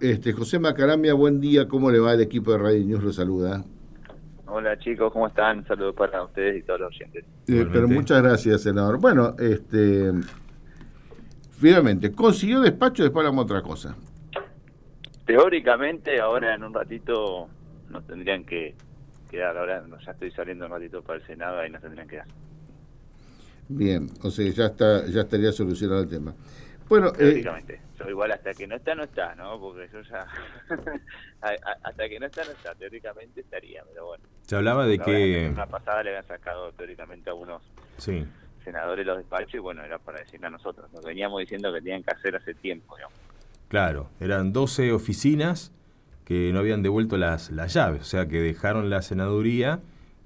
Este, José Macaramia, buen día, ¿cómo le va el equipo de Radio News? Lo saluda. Hola chicos, ¿cómo están? Saludos para ustedes y todos los oyentes. Eh, pero muchas gracias, senador. Bueno, este, finalmente, consiguió despacho, después hablamos otra cosa. Teóricamente, ahora en un ratito nos tendrían que quedar, ahora ya estoy saliendo un ratito para el Senado y nos tendrían que quedar. Bien, o sea, ya, está, ya estaría solucionado el tema. Bueno, teóricamente. Eh, yo igual hasta que no está, no está, ¿no? Porque yo ya. hasta que no está, no está. Teóricamente estaría, pero bueno. Se hablaba de que. La pasada le habían sacado teóricamente a unos sí. senadores los despachos y bueno, era para decirle a nosotros. Nos veníamos diciendo que tenían que hacer hace tiempo, digamos. Claro, eran 12 oficinas que no habían devuelto las, las llaves, o sea que dejaron la senaduría,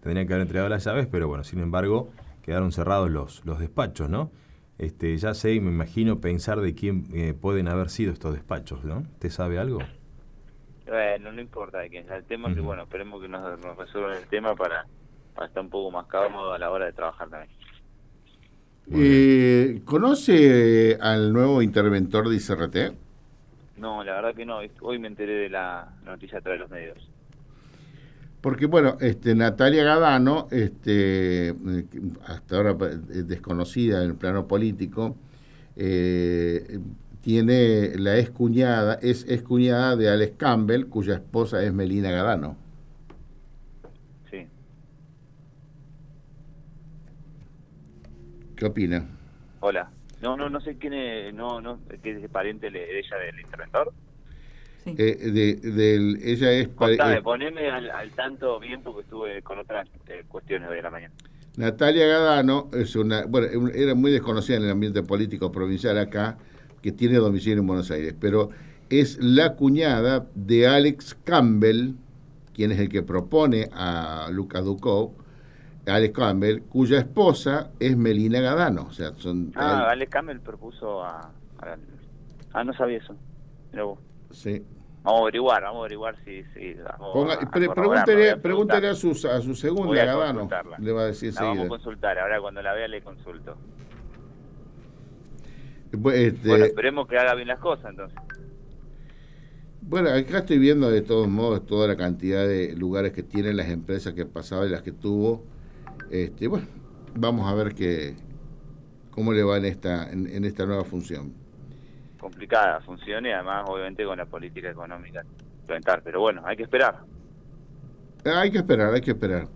tendrían que haber entregado las llaves, pero bueno, sin embargo, quedaron cerrados los, los despachos, ¿no? Este, ya sé y me imagino pensar de quién eh, pueden haber sido estos despachos, ¿no? ¿Te sabe algo? Bueno, no importa de quién El tema es que, bueno, esperemos que nos, resuelvan el tema para, estar un poco más cómodo a la hora de trabajar también. Eh, ¿Conoce al nuevo interventor de ICRT? No, la verdad que no. Hoy me enteré de la noticia a través de los medios. Porque, bueno, este, Natalia Gadano, este, eh, hasta ahora eh, desconocida en el plano político, eh, tiene la es cuñada, es, es cuñada de Alex Campbell, cuya esposa es Melina Gadano. Sí. ¿Qué opina? Hola. No, no, no sé quién es, no, no, ¿qué es pariente de ella del interventor? Eh, de, ella es... Contame, eh, poneme al, tanto bien porque estuve con otras eh, cuestiones de la mañana. Natalia Gadano es una, bueno, era muy desconocida en el ambiente político provincial acá, que tiene domicilio en Buenos Aires, pero es la cuñada de Alex Campbell, quien es el que propone a Lucas Ducó, Alex Campbell, cuya esposa es Melina Gadano. O sea, son, ah, Alex Campbell propuso a, Ah, no sabía eso. Sí. Vamos a averiguar, vamos a averiguar si... si pregúntele, a, su, a su segunda, Gadano. Le va a decir la vamos a consultar, ahora cuando la vea le consulto. Este, bueno, esperemos que haga bien las cosas entonces. Bueno, acá estoy viendo de todos modos toda la cantidad de lugares que tienen las empresas que pasaba y las que tuvo. Este, bueno, vamos a ver qué cómo le va en esta en esta nueva función complicada funcione, además obviamente con la política económica implementar. Pero bueno, hay que esperar. Hay que esperar, hay que esperar.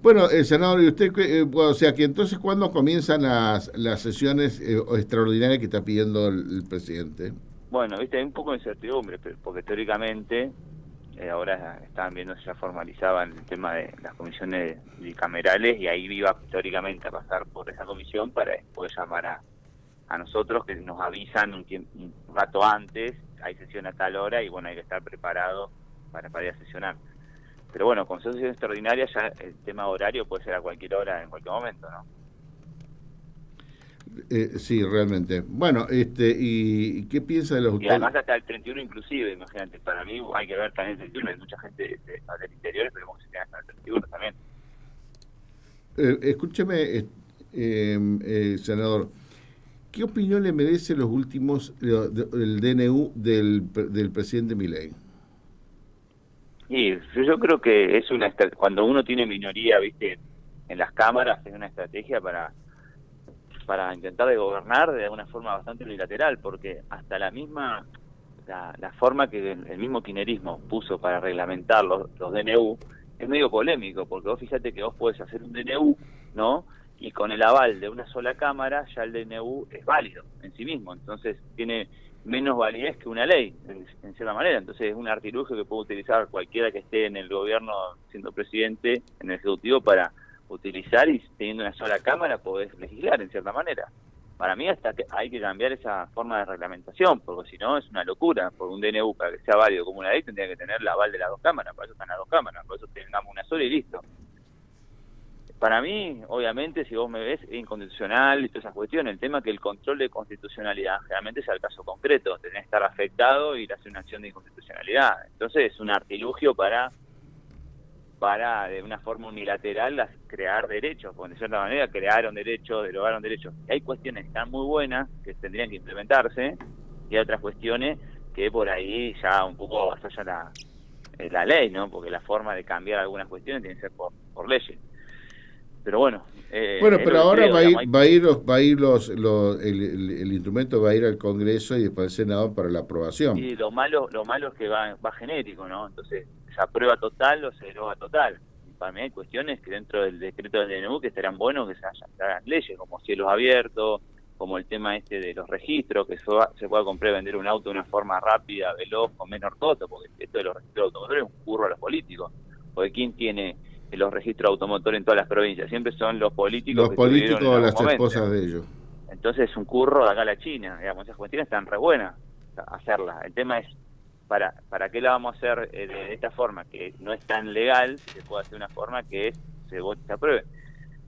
Bueno, el senador, y usted, eh, o sea, que entonces, ¿cuándo comienzan las, las sesiones eh, extraordinarias que está pidiendo el, presidente? Bueno, viste, hay un poco de incertidumbre, porque teóricamente eh, ahora estaban viendo si ya formalizaban el tema de las comisiones bicamerales y ahí iba teóricamente a pasar por esa comisión para después llamar a, a nosotros que nos avisan un, un rato antes, hay sesión a tal hora y bueno, hay que estar preparado para, para ir a sesionar. Pero bueno, con sesión extraordinaria ya el tema horario puede ser a cualquier hora, en cualquier momento, ¿no? Eh, sí, realmente. Bueno, este, ¿y qué piensa de los Y además hasta el 31 inclusive, imagínate, para mí hay que ver también el 31, hay mucha gente de, del interior, esperemos que se tenga hasta el 31 también. Eh, escúcheme, eh, eh senador, ¿Qué opinión le merece los últimos, el DNU del, del presidente Milei? Sí, yo creo que es una cuando uno tiene minoría, viste, en las cámaras es una estrategia para para intentar de gobernar de una forma bastante unilateral, porque hasta la misma la, forma que el, mismo kinerismo puso para reglamentar los, los DNU es medio polémico, porque vos fíjate que vos podés hacer un DNU, ¿no? Y con el aval de una sola cámara ya el DNU es válido en sí mismo, entonces tiene menos validez que una ley, en, cierta manera, entonces es un artilugio que puede utilizar cualquiera que esté en el gobierno siendo presidente, en el Ejecutivo, para utilizar y teniendo una sola cámara podés legislar en cierta manera. Para mí hasta que hay que cambiar esa forma de reglamentación, porque si no es una locura, por un DNU para que sea válido como una ley tendría que tener el aval de las dos cámaras, para eso están las dos cámaras, por eso tengamos una sola y listo. Para mí, obviamente, si vos me ves, es inconstitucional y todas esas cuestiones. El tema es que el control de constitucionalidad generalmente es el caso concreto. Tenés que estar afectado y hacer una acción de inconstitucionalidad. Entonces es un artilugio para, para de una forma unilateral, crear derechos. Porque de cierta manera crearon derechos, derogaron derechos. hay cuestiones que están muy buenas, que tendrían que implementarse, y hay otras cuestiones que por ahí ya un poco ya la, la ley, ¿no? Porque la forma de cambiar algunas cuestiones tiene que ser por, por leyes. Pero bueno. Eh, bueno, pero ahora va, a ir, va, a ir, va a ir los, los el, instrumento va a ir al Congreso y después al Senado para la aprobación. Y lo malo, lo malo es que va, va genérico, ¿no? Entonces, se aprueba total o se deroga total. para mí hay cuestiones que dentro del decreto del DNU que estarán buenos que se, hagan leyes, como cielos abiertos, como el tema este de los registros, que se pueda comprar y vender un auto de una forma rápida, veloz, con menor costo, porque esto de los registros automotores es un curro a los políticos. Porque ¿quién tiene los registros automotores en todas las provincias? Siempre son los políticos. Los políticos o las esposas de ellos. Entonces es un curro de acá a la China, digamos, esas cuestiones están re buenas hacerlas. El tema es para, ¿para qué la vamos a hacer eh, de esta forma? Que no es tan legal, se puede hacer de una forma que se vote se apruebe.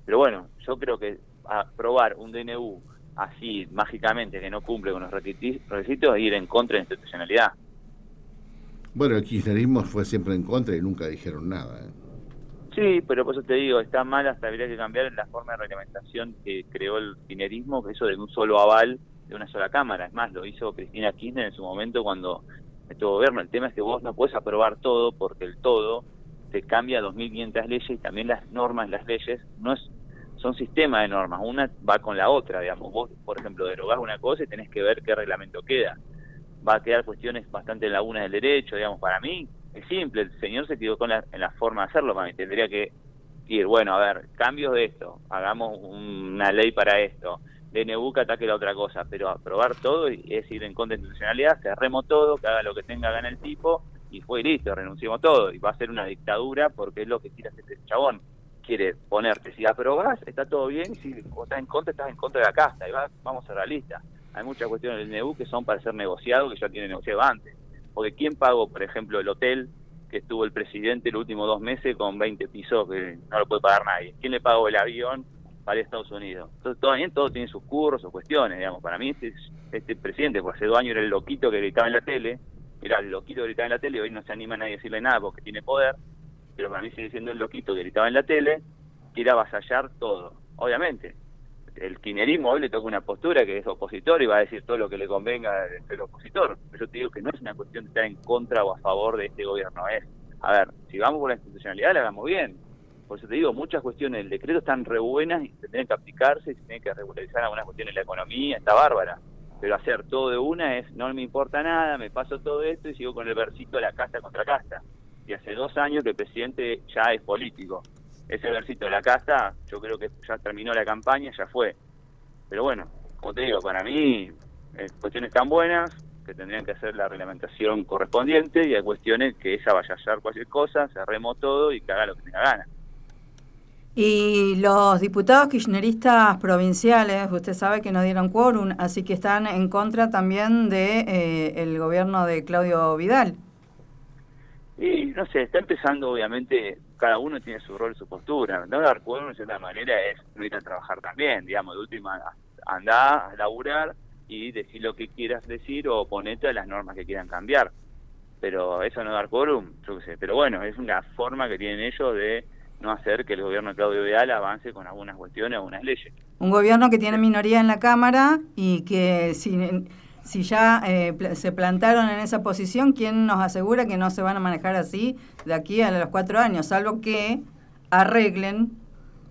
Pero bueno, yo creo que aprobar un DNU así mágicamente que no cumple con los requisitos es ir en contra de la institucionalidad. Bueno, el kirchnerismo fue siempre en contra y nunca dijeron nada. ¿eh? Sí, pero por eso te digo, está mal, hasta habría que cambiar la forma de reglamentación que creó el kirchnerismo, que eso de un solo aval de una sola cámara. Es más, lo hizo Cristina Kirchner en su momento cuando este gobierno. El tema es que vos no puedes aprobar todo porque el todo te cambia 2.500 leyes y también las normas, las leyes, no es son sistemas de normas, una va con la otra, digamos. Vos, por ejemplo, derogás una cosa y tenés que ver qué reglamento queda. Va a quedar cuestiones bastante lagunas del derecho, digamos. Para mí es simple, el señor se equivocó en la, en la forma de hacerlo, mí tendría que ir, bueno, a ver, cambios de esto, hagamos una ley para esto, DNU que ataque la otra cosa, pero aprobar todo es ir en contra de institucionalidad, cerremos todo, que haga lo que tenga gana el tipo y fue listo, renunciamos todo y va a ser una dictadura porque es lo que quiere hacer este chabón. Quiere ponerte, si aprobás, está todo bien, y si estás en contra, estás en contra de la casta, y va, vamos a ser realistas. Hay muchas cuestiones del DNU que son para ser negociados, que ya tiene negociado antes. Porque ¿quién pagó, por ejemplo, el hotel que estuvo el presidente los últimos dos meses con 20 pisos que no lo puede pagar nadie? ¿Quién le pagó el avión para Estados Unidos. Entonces, bien, todo tiene sus curros o cuestiones, digamos. Para mí, este, este presidente, por hace dos años era el loquito que gritaba en la tele, era el loquito que gritaba en la tele, hoy no se anima a nadie a decirle nada porque tiene poder, pero para mí sigue siendo el loquito que gritaba en la tele, quiere avasallar todo. Obviamente, el quinerismo hoy le toca una postura que es opositor y va a decir todo lo que le convenga del opositor. Pero yo te digo que no es una cuestión de estar en contra o a favor de este gobierno, es, a ver, si vamos por la institucionalidad, la hagamos bien por eso te digo, muchas cuestiones del decreto están re buenas y se tienen que aplicarse, y se tienen que regularizar algunas cuestiones de la economía, está bárbara. Pero hacer todo de una es, no me importa nada, me paso todo esto y sigo con el versito de la casta contra casta. Y hace dos años que el presidente ya es político. Ese versito de la casta, yo creo que ya terminó la campaña, ya fue. Pero bueno, como te digo, para mí, eh, cuestiones tan buenas que tendrían que hacer la reglamentación correspondiente y hay cuestiones que ella vaya a hacer cualquier cosa, cerremos todo y que haga lo que tenga ganas. Y los diputados kirchneristas provinciales, usted sabe que no dieron quórum, así que están en contra también de eh, el gobierno de Claudio Vidal. Y no sé, está empezando obviamente, cada uno tiene su rol, su postura. No dar quórum de cierta manera es no ir a trabajar también, digamos, de última, andá a laburar y decir lo que quieras decir o oponerte a las normas que quieran cambiar. Pero eso no dar quórum, yo qué sé. Pero bueno, es una forma que tienen ellos de no hacer que el gobierno de Claudio Vidal avance con algunas cuestiones, algunas leyes. Un gobierno que tiene minoría en la Cámara y que si, si ya eh, se plantaron en esa posición, ¿quién nos asegura que no se van a manejar así de aquí a los cuatro años? Salvo que arreglen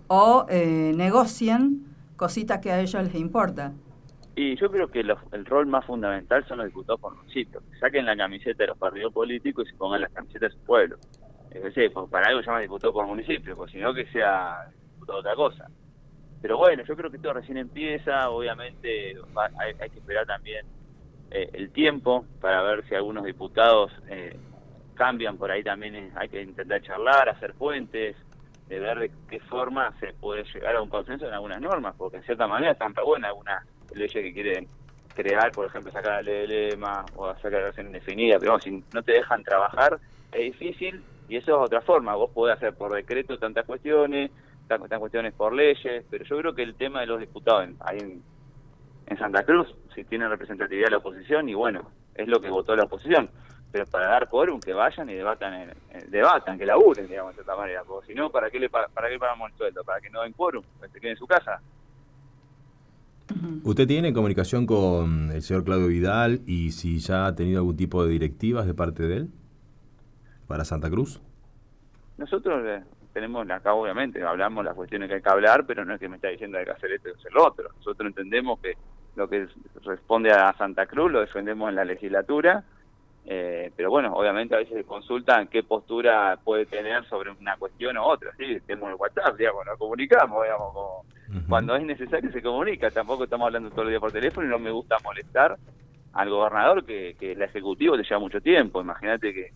o eh, negocien cositas que a ellos les importa. Y yo creo que el rol más fundamental son los diputados por municipio, que saquen la camiseta de los partidos políticos y se pongan las camisetas de su pueblo sé, para algo se llama diputado por municipio, pues sino que sea otra cosa. Pero bueno, yo creo que esto recién empieza, obviamente hay, que esperar también eh, el tiempo para ver si algunos diputados eh, cambian, por ahí también hay que intentar charlar, hacer puentes, de ver de qué forma se puede llegar a un consenso en algunas normas, porque en cierta manera están buenas algunas leyes que quieren crear, por ejemplo, sacar la ley de lema o hacer la relación indefinida, pero si no te dejan trabajar, es difícil y eso es otra forma, vos podés hacer por decreto tantas cuestiones, tantas cuestiones por leyes, pero yo creo que el tema de los diputados ahí en, Santa Cruz, si tienen representatividad de la oposición, y bueno, es lo que votó la oposición, pero para dar quórum que vayan y debatan, debatan, que laburen, digamos, de esta manera, porque si no, ¿para qué, le, para qué pagamos el sueldo? ¿Para que no den quórum? ¿Para que se queden en su casa? ¿Usted tiene comunicación con el señor Claudio Vidal y si ya ha tenido algún tipo de directivas de parte de él para Santa Cruz? Nosotros eh, tenemos acá, obviamente, hablamos las cuestiones que hay que hablar, pero no es que me está diciendo hay que hacer esto y hacer lo otro. Nosotros entendemos que lo que responde a Santa Cruz lo defendemos en la legislatura, eh, pero bueno, obviamente a veces se consultan qué postura puede tener sobre una cuestión u otra. Sí, tenemos el WhatsApp, digamos, nos comunicamos, digamos, como cuando es necesario se comunica. Tampoco estamos hablando todo el día por teléfono y no me gusta molestar al gobernador que, que el ejecutivo le lleva mucho tiempo. Imagínate que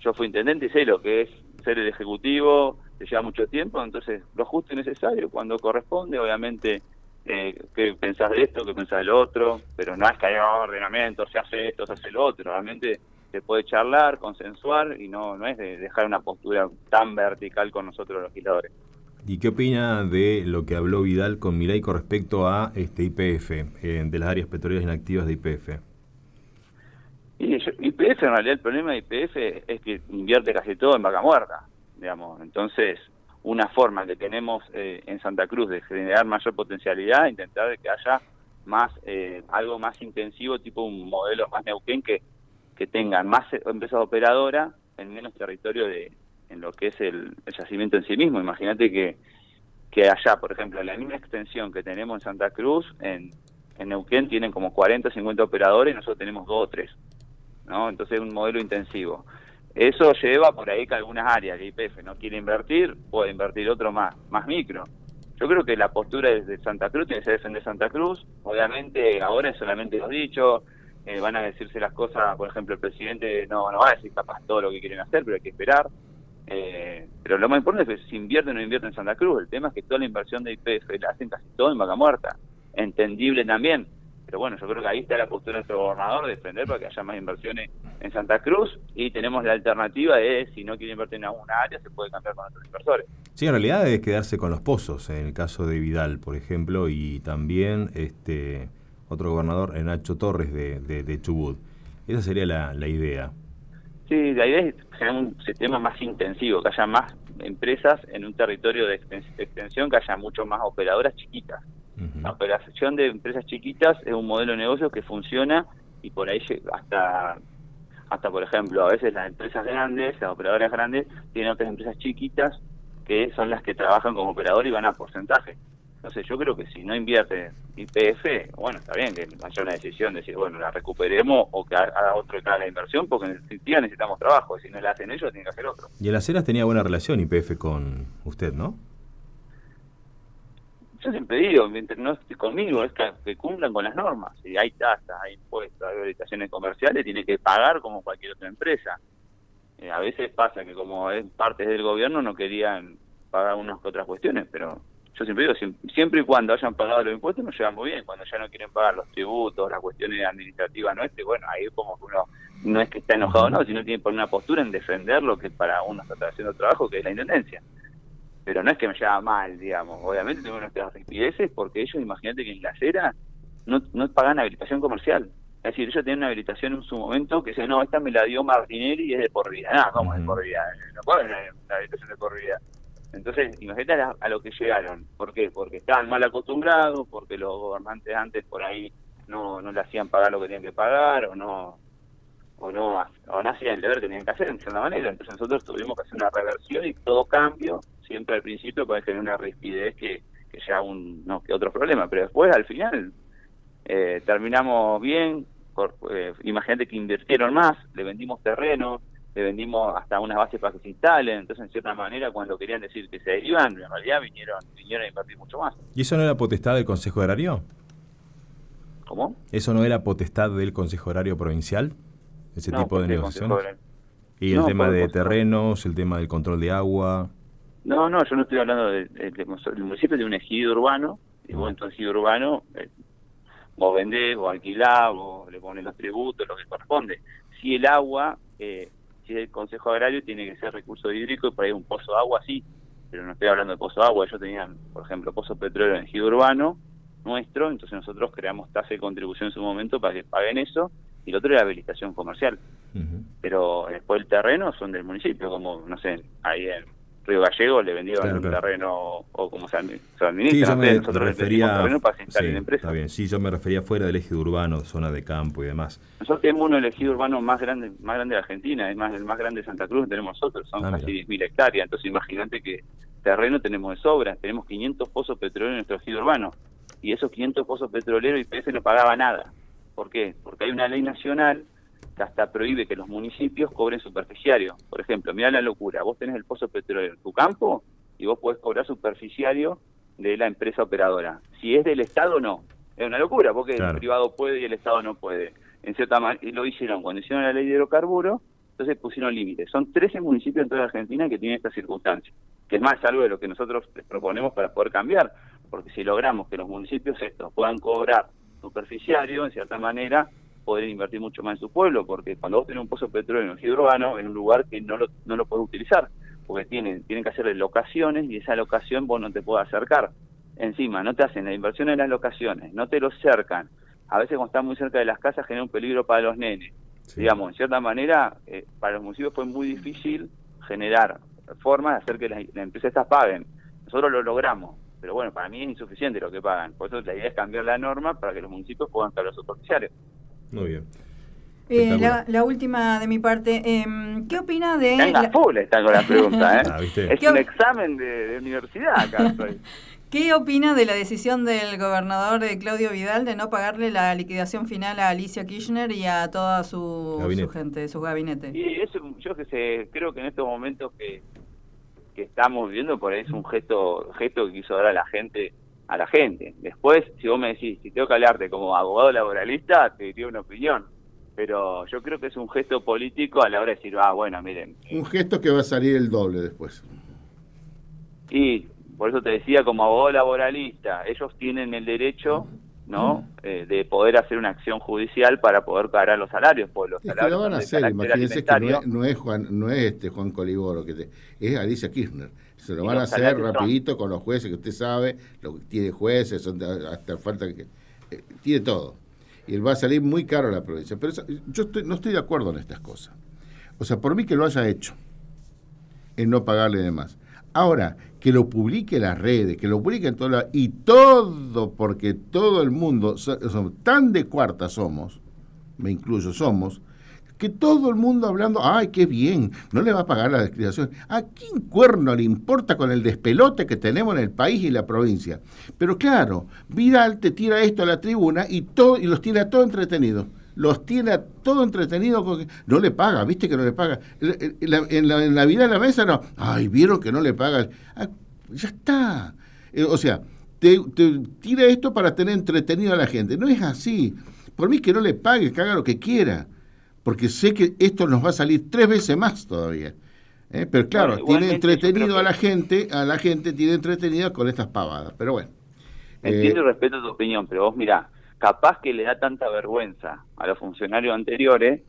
yo fui intendente y sé lo que es ser el ejecutivo, te lleva mucho tiempo, entonces lo justo y necesario cuando corresponde, obviamente eh, qué pensás de esto, qué pensás del otro, pero no es que haya ordenamiento, se hace esto, se hace lo otro, realmente se puede charlar, consensuar y no, no es de dejar una postura tan vertical con nosotros los legisladores. ¿Y qué opina de lo que habló Vidal con Milay con respecto a este IPF, eh, de las áreas petroleras inactivas de IPF? IPF, en realidad el problema de IPF es que invierte casi todo en vaca muerta, digamos. Entonces, una forma que tenemos eh, en Santa Cruz de generar mayor potencialidad, intentar que haya más eh, algo más intensivo, tipo un modelo más Neuquén que, que tengan más empresas operadoras en menos territorio de en lo que es el, yacimiento en sí mismo. Imagínate que, que allá, por ejemplo, la misma extensión que tenemos en Santa Cruz, en, en Neuquén tienen como 40 o 50 operadores y nosotros tenemos dos o tres. ¿no? Entonces es un modelo intensivo. Eso lleva por ahí que algunas áreas de IPF no quiere invertir, puede invertir otro más, más micro. Yo creo que la postura de Santa Cruz tiene que ser defender Santa Cruz. Obviamente ahora es solamente los dichos, eh, van a decirse las cosas, por ejemplo, el presidente no, no va a decir capaz todo lo que quieren hacer, pero hay que esperar. Eh, pero lo más importante es que si invierte o no invierte en Santa Cruz. El tema es que toda la inversión de IPF la hacen casi todo en vaca muerta. Entendible también. Pero bueno, yo creo que ahí está la postura de nuestro gobernador de defender para que haya más inversiones en Santa Cruz y tenemos la alternativa de si no quiere invertir en alguna área se puede cambiar con otros inversores. Sí, en realidad es quedarse con los pozos, en el caso de Vidal, por ejemplo, y también este otro gobernador, Nacho Torres de, de, Chubut. Esa sería la, la idea. Sí, la idea es generar un sistema más intensivo, que haya más empresas en un territorio de extensión, que haya mucho más operadoras chiquitas. La operación de empresas chiquitas es un modelo de negocio que funciona y por ahí hasta, hasta por ejemplo, a veces las empresas grandes, las operadoras grandes, tienen otras empresas chiquitas que son las que trabajan como operador y van a porcentaje. Entonces yo creo que si no invierte IPF, bueno, está bien que haya una decisión de decir, bueno, la recuperemos o que haga otro que haga la inversión, porque en definitiva necesitamos trabajo, y si no la hacen ellos, tienen que hacer otro. Y el Aceras tenía buena relación IPF con usted, ¿no? Yo siempre digo, mientras no esté conmigo, es que, cumplan con las normas. Si hay tasas, hay impuestos, hay habilitaciones comerciales, tiene que pagar como cualquier otra empresa. Eh, a veces pasa que como es parte del gobierno no querían pagar unas que otras cuestiones, pero yo siempre digo, siempre y cuando hayan pagado los impuestos nos llevan muy bien. Cuando ya no quieren pagar los tributos, las cuestiones administrativas nuestras, bueno, ahí como que uno no es que está enojado, no, sino tiene por una postura en defender lo que para uno está haciendo trabajo, que es la intendencia pero no es que me lleva mal, digamos. Obviamente tengo nuestras rispideces porque ellos, imagínate que en la acera no, no pagan habilitación comercial. Es decir, ellos tienen una habilitación en su momento que dice, no, esta me la dio Martinelli y es de por vida. No, ¿cómo es de por vida? No pueden una habilitación de por vida. Entonces, imagínate a, lo que llegaron. ¿Por qué? Porque estaban mal acostumbrados, porque los gobernantes antes por ahí no, no le hacían pagar lo que tenían que pagar o no o no, o no hacían el deber que tenían que hacer en cierta manera. Entonces nosotros tuvimos que hacer una reversión y todo cambio siempre al principio puede tener una rispidez que, que ya un no que otro problema, pero después al final eh, terminamos bien, eh, imagínate que invirtieron más, le vendimos terreno, le vendimos hasta unas bases para que se instalen, entonces en cierta manera cuando querían decir que se iban, en realidad vinieron, vinieron a invertir mucho más. ¿Y eso no era potestad del Consejo Horario? ¿Cómo? ¿Eso no era potestad del Consejo Horario Provincial? Ese tipo de negociaciones. Y el tema de terrenos, el tema del control de agua. No, no, yo no estoy hablando del de, municipio de un ejido urbano, y vos en tu ejido urbano eh, vos vendés, vos alquilás, vos le pones los tributos, lo que corresponde. Si el agua, eh, si el Consejo Agrario tiene que ser recurso hídrico y por ahí un pozo de agua, sí, pero no estoy hablando de pozo de agua, ellos tenían, por ejemplo, pozo petróleo en ejido urbano nuestro, entonces nosotros creamos tasa de contribución en su momento para que paguen eso, y el otro era habilitación comercial. Pero después el terreno son del municipio, como, no sé, ahí en Río Gallego le vendieron Claro, un claro. terreno o como se, admi- se Sí, administra. yo me, nosotros refería. terreno para sí, en empresa. está bien. Sí, yo me refería fuera del eje urbano, zona de campo y demás. Nosotros tenemos uno del ejido urbano más grande más grande de Argentina, es más el más grande de Santa Cruz que tenemos nosotros, son Ah, casi mira. 10.000 hectáreas, entonces imagínate que terreno tenemos de sobra, tenemos 500 pozos petroleros en nuestro ejido urbano, y esos 500 pozos petroleros IPS no pagaba nada. ¿Por qué? Porque hay una ley nacional que hasta prohíbe que los municipios cobren superficiario. Por ejemplo, mira la locura, vos tenés el pozo petrolero en tu campo y vos podés cobrar superficiario de la empresa operadora. Si es del Estado, no. Es una locura, porque Claro. el privado puede y el Estado no puede. En cierta manera, lo hicieron cuando hicieron la ley de hidrocarburos, entonces pusieron límites. Son 13 municipios en toda la Argentina que tienen esta circunstancia, que es más algo de lo que nosotros les proponemos para poder cambiar, porque si logramos que los municipios estos puedan cobrar superficiario, en cierta manera, poder invertir mucho más en su pueblo, porque cuando vos tenés un pozo petrolero en el hidrobano, en un lugar que no lo, no lo podés utilizar, porque tienen, tienen que hacerle locaciones y esa locación vos no te podés acercar. Encima, no te hacen la inversión en las locaciones, no te lo cercan. A veces cuando están muy cerca de las casas genera un peligro para los nenes. Sí. Digamos, en cierta manera, eh, para los municipios fue muy difícil generar formas de hacer que las, las empresas estas paguen. Nosotros lo logramos, pero bueno, para mí es insuficiente lo que pagan. Por eso la idea es cambiar la norma para que los municipios puedan pagar los superficiarios. Muy bien. Eh, la, la última de mi parte, em, ¿qué opina de... Venga, la- full están con la pregunta, ¿eh? Ah, ¿viste? Es ¿Qué- un examen de, de universidad acá. ¿Qué opina de la decisión del gobernador eh, Claudio Vidal de no pagarle la liquidación final a Alicia Kirchner y a toda su, su gente, su gabinete? Y eso, yo que sé, creo que en estos momentos que, que estamos viviendo, por ahí es un gesto, gesto que quiso dar a la gente, a la gente. Después, si vos me decís, si tengo que hablarte como abogado laboralista, te diría una opinión. Pero yo creo que es un gesto político a la hora de decir, ah, bueno, miren. Un gesto que va a salir el doble después. Y por eso te decía, como abogado laboralista, ellos tienen el derecho, ¿no?, Eh, de poder hacer una acción judicial para poder pagar los salarios, porque los Es que salarios lo van a hacer, imagínense que no es, no es Juan, no es este Juan Coliboro, que te- es Alicia Kirchner. Se lo van a hacer son- rapidito con los jueces, que usted sabe, lo que tiene jueces, son de- hasta falta que... eh, tiene todo. Y él va a salir muy caro a la provincia. Pero eso- yo estoy- no estoy de acuerdo en estas cosas. O sea, por mí que lo haya hecho, en no pagarle de más. Ahora, que lo publique en las redes, que lo publique en todas las... Y todo, porque todo el mundo, tan de cuarta somos, me incluyo, somos, que todo el mundo hablando, ay, qué bien, no le va a pagar la descriación. ¿A quién cuerno le importa con el despelote que tenemos en el país y la provincia? Pero claro, Vidal te tira esto a la tribuna y, todo, y los tiene a todo entretenidos. Los tiene a todo entretenido, con que no le paga, viste que no le paga. En la, en la, en la vida en la mesa no, ay, vieron que no le paga. Ah, ya está. Eh, o sea, te, te tira esto para tener entretenido a la gente. No es así. Por mí que no le pague, que haga lo que quiera porque sé que esto nos va a salir tres veces más todavía. ¿eh? Pero claro, Bueno, tiene entretenido a la gente, a la gente tiene entretenida con estas pavadas. Pero bueno. Entiendo Eh, y respeto tu opinión, pero vos mirá, capaz que le da tanta vergüenza a los funcionarios anteriores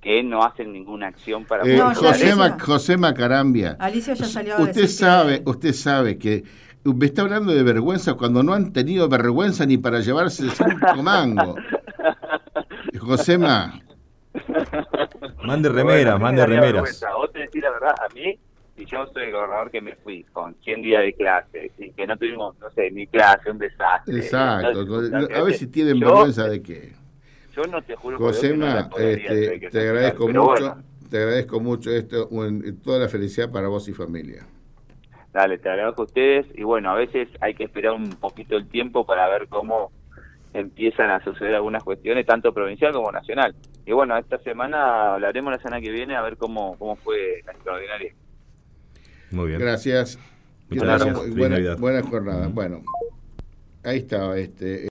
que no hacen ninguna acción para eh, No, José. Ma- Macarambia, Alicia ya salió a usted decir sabe, que- usted sabe que me está hablando de vergüenza cuando no han tenido vergüenza ni para llevarse cinco mangos. Josema, Mande Bueno, remeras, a mí me mande remeras. Vos te decís la verdad, a mí, si yo soy el gobernador que me fui con 100 días de clase y que no tuvimos, no sé, ni clase, un desastre. exacto. Entonces, A ver si tienen yo- vergüenza de qué. Yo no te juro que Josema, podría este, que te agradezco mucho, bueno, te agradezco mucho esto, toda la felicidad para vos y familia. Dale, te agradezco a ustedes y bueno, a veces hay que esperar un poquito el tiempo para ver cómo empiezan a suceder algunas cuestiones, tanto provincial como nacional. Y bueno, esta semana hablaremos la semana que viene a ver cómo, cómo fue la extraordinaria. Muy bien. Gracias. Muchas gracias. Buena, buena jornada. Bueno, ahí estaba este.